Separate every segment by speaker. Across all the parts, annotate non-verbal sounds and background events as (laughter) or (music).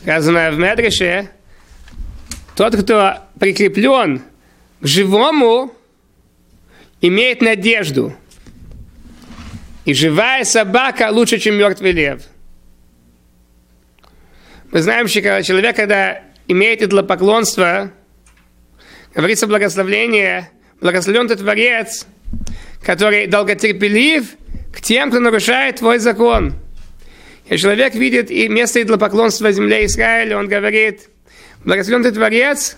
Speaker 1: Сказано в Медреше, тот, кто прикреплен к живому, имеет надежду. И живая собака лучше, чем мертвый лев. Мы знаем, что человек, когда имеет идолопоклонство, говорится благословление, благословен ты Творец, который долготерпелив к тем, кто нарушает твой закон. И человек видит и место идолопоклонства земле Израиля, он говорит, благословен ты Творец,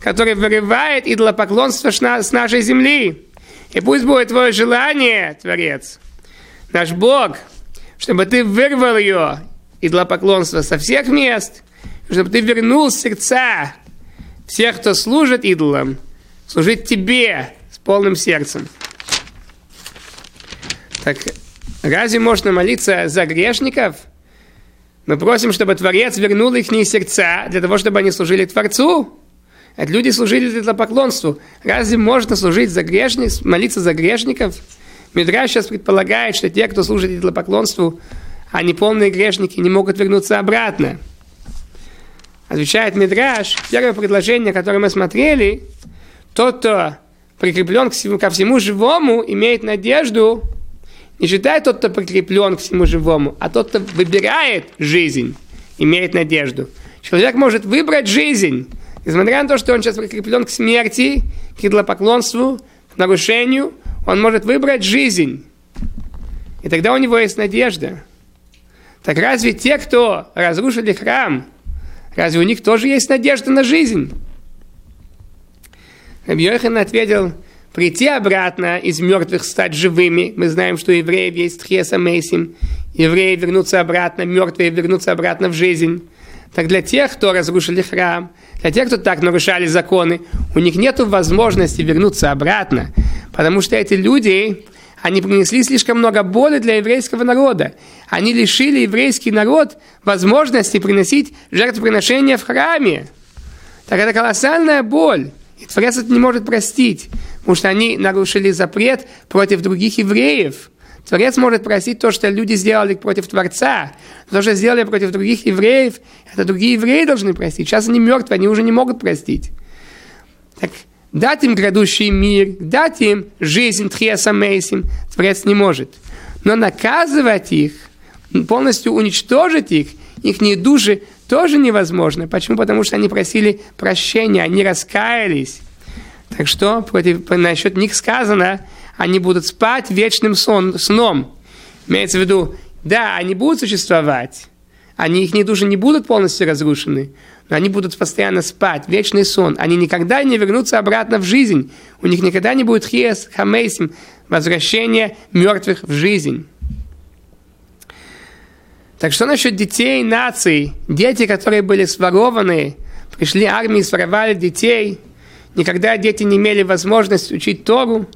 Speaker 1: который вырывает идолопоклонство с нашей земли. И пусть будет твое желание, Творец, наш Бог, чтобы ты вырвал ее, идолопоклонство, со всех мест, чтобы ты вернул сердца всех, кто служит идолам, служить тебе с полным сердцем. Так разве можно молиться за грешников? Мы просим, чтобы Творец вернул их сердца для того, чтобы они служили Творцу. Это люди служили для поклонству. Разве можно служить за грешников, молиться за грешников? Мидраш сейчас предполагает, что те, кто служит для поклонству, они полные грешники, не могут вернуться обратно. Отвечает Мидраш, первое предложение, которое мы смотрели, тот, кто прикреплен ко всему живому, имеет надежду, не считает тот, кто прикреплен к всему живому, а тот, кто выбирает жизнь, имеет надежду. Человек может выбрать жизнь, несмотря на то, что он сейчас прикреплен к смерти, к идолопоклонству, к нарушению, он может выбрать жизнь. И тогда у него есть надежда. Так разве те, кто разрушили храм, разве у них тоже есть надежда на жизнь? Рабьёхан ответил, прийти обратно из мертвых стать живыми. Мы знаем, что евреев есть тхеса мейсим. Евреи вернутся обратно, мертвые вернутся обратно в жизнь. Так для тех, кто разрушили храм, для тех, кто так нарушали законы, у них нет возможности вернуться обратно, потому что эти люди, они принесли слишком много боли для еврейского народа. Они лишили еврейский народ возможности приносить жертвоприношения в храме. Так это колоссальная боль. И Творец это не может простить, потому что они нарушили запрет против других евреев. Творец может простить то, что люди сделали против Творца. То, что сделали против других евреев, это другие евреи должны простить. Сейчас они мертвы, они уже не могут простить. Так дать им грядущий мир, дать им жизнь Тхеса Мейсим, Творец не может. Но наказывать их, полностью уничтожить их, их души тоже невозможно. Почему? Потому что они просили прощения, они раскаялись. Так что против, насчет них сказано, они будут спать вечным сон, сном. Имеется в виду, да, они будут существовать, они, их души не будут полностью разрушены, но они будут постоянно спать, вечный сон. Они никогда не вернутся обратно в жизнь. У них никогда не будет хиес, хамейсим, возвращение мертвых в жизнь. Так что насчет детей наций? Дети, которые были сворованы, пришли армии, своровали детей. Никогда дети не имели возможности учить Тору,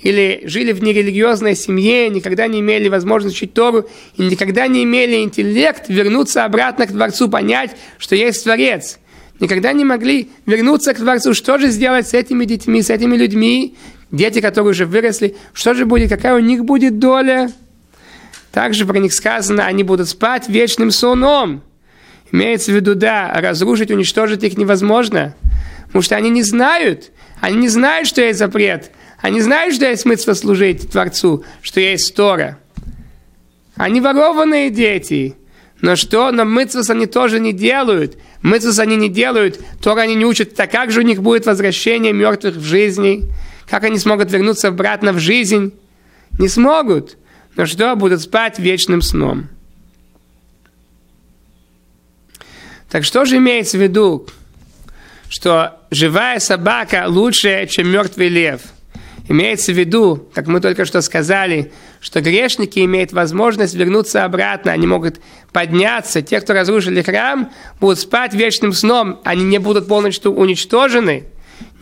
Speaker 1: или жили в нерелигиозной семье, никогда не имели возможности учить Тору, и никогда не имели интеллект вернуться обратно к Творцу, понять, что есть Творец. Никогда не могли вернуться к Творцу. Что же сделать с этими детьми, с этими людьми, дети, которые уже выросли, что же будет, какая у них будет доля? Также про них сказано, они будут спать вечным соном. Имеется в виду, да, разрушить, уничтожить их невозможно. Потому что они не знают, они не знают, что есть запрет. Они знают, что есть смысл служить Творцу, что есть Тора. Они ворованные дети. Но что? Но мыцвас они тоже не делают. Мыцвас они не делают, Тора они не учат. Так как же у них будет возвращение мертвых в жизни? Как они смогут вернуться обратно в жизнь? Не смогут. Но что? Будут спать вечным сном. Так что же имеется в виду? Что живая собака лучше, чем мертвый лев – Имеется в виду, как мы только что сказали, что грешники имеют возможность вернуться обратно, они могут подняться. Те, кто разрушили храм, будут спать вечным сном, они не будут полностью уничтожены,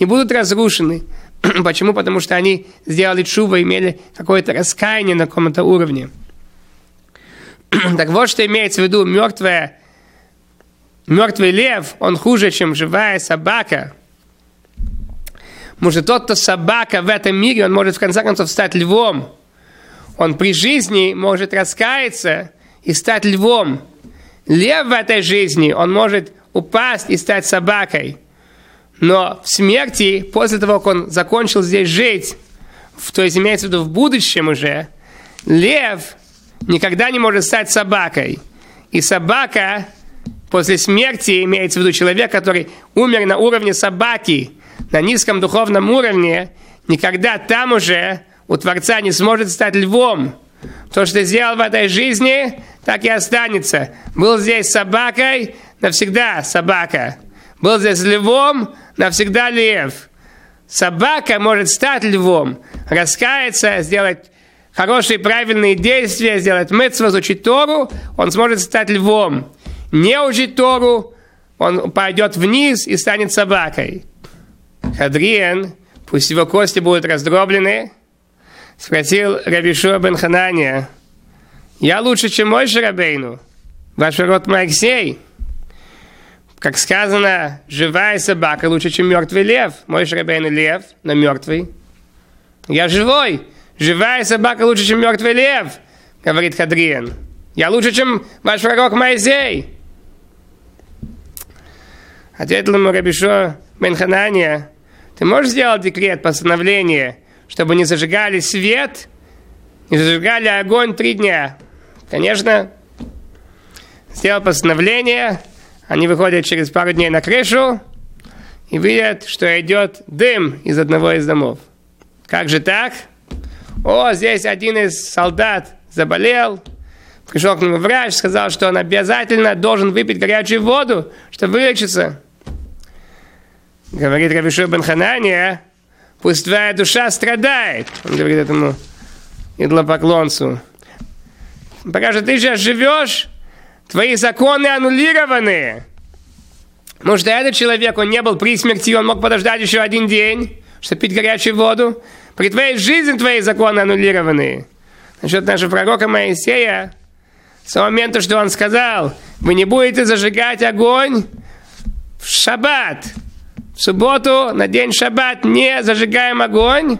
Speaker 1: не будут разрушены. (clears throat) Почему? Потому что они сделали чува, имели какое-то раскаяние на каком-то уровне. (clears throat) так вот, что имеется в виду мертвая, мертвый лев, он хуже, чем живая собака – может, тот, кто собака в этом мире, он может в конце концов стать львом. Он при жизни может раскаяться и стать львом. Лев в этой жизни, он может упасть и стать собакой. Но в смерти, после того, как он закончил здесь жить, то есть имеется в виду в будущем уже, лев никогда не может стать собакой. И собака после смерти, имеется в виду человек, который умер на уровне собаки, на низком духовном уровне, никогда там уже у Творца не сможет стать львом. То, что сделал в этой жизни, так и останется. Был здесь собакой, навсегда собака. Был здесь львом, навсегда лев. Собака может стать львом, раскаяться, сделать хорошие правильные действия, сделать мыцву, изучить Тору, он сможет стать львом. Не учить Тору, он пойдет вниз и станет собакой. Хадриен, пусть его кости будут раздроблены, спросил Рабишу бен Ханания, я лучше, чем мой Шарабейну, ваш род Моисей. Как сказано, живая собака лучше, чем мертвый лев. Мой Шарабейну лев, но мертвый. Я живой. Живая собака лучше, чем мертвый лев, говорит Хадриен. Я лучше, чем ваш пророк Моисей. Ответил ему Рабишо Бен Ханания, ты можешь сделать декрет, постановление, чтобы не зажигали свет, не зажигали огонь три дня? Конечно, сделал постановление, они выходят через пару дней на крышу и видят, что идет дым из одного из домов. Как же так? О, здесь один из солдат заболел, пришел к нему врач, сказал, что он обязательно должен выпить горячую воду, чтобы вылечиться. Говорит Равишу бен Ханания, пусть твоя душа страдает. Он говорит этому идлопоклонцу. Пока же ты сейчас живешь, твои законы аннулированы. Потому что этот человек, он не был при смерти, он мог подождать еще один день, чтобы пить горячую воду. При твоей жизни твои законы аннулированы. Насчет нашего пророка Моисея, с того момента, что он сказал, вы не будете зажигать огонь в шаббат, в субботу, на день шаббат не зажигаем огонь.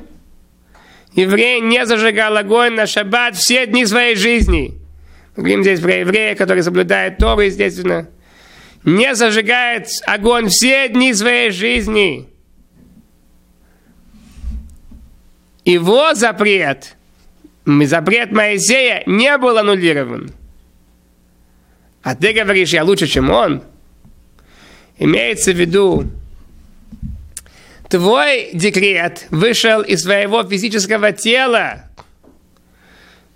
Speaker 1: Еврей не зажигал огонь на шаббат все дни своей жизни. Говорим здесь про еврея, который соблюдает Тору, естественно. Не зажигает огонь все дни своей жизни. Его запрет, запрет Моисея не был аннулирован. А ты говоришь, я лучше, чем он. Имеется в виду, твой декрет вышел из своего физического тела,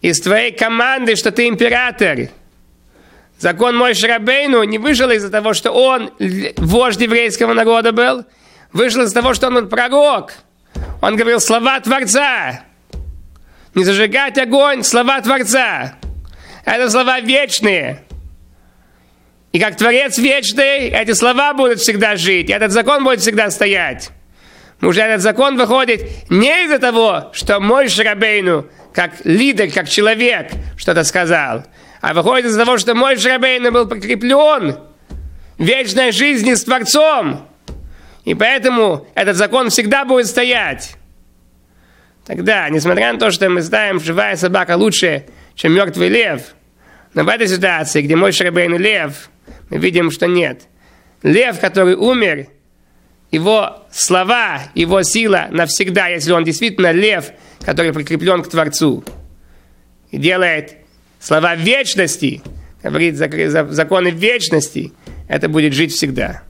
Speaker 1: из твоей команды, что ты император. Закон мой Шрабейну не вышел из-за того, что он вождь еврейского народа был, вышел из-за того, что он пророк. Он говорил слова Творца. Не зажигать огонь, слова Творца. Это слова вечные. И как Творец вечный, эти слова будут всегда жить, и этот закон будет всегда стоять. Уже этот закон выходит не из-за того, что мой Шрабейну, как лидер, как человек, что-то сказал, а выходит из-за того, что мой Шрабейну был прикреплен вечной жизни с Творцом. И поэтому этот закон всегда будет стоять. Тогда, несмотря на то, что мы знаем, живая собака лучше, чем мертвый лев, но в этой ситуации, где мой Шрабейн лев, мы видим, что нет. Лев, который умер, его слова, его сила навсегда, если он действительно лев, который прикреплен к Творцу. И делает слова вечности, говорит законы вечности, это будет жить всегда.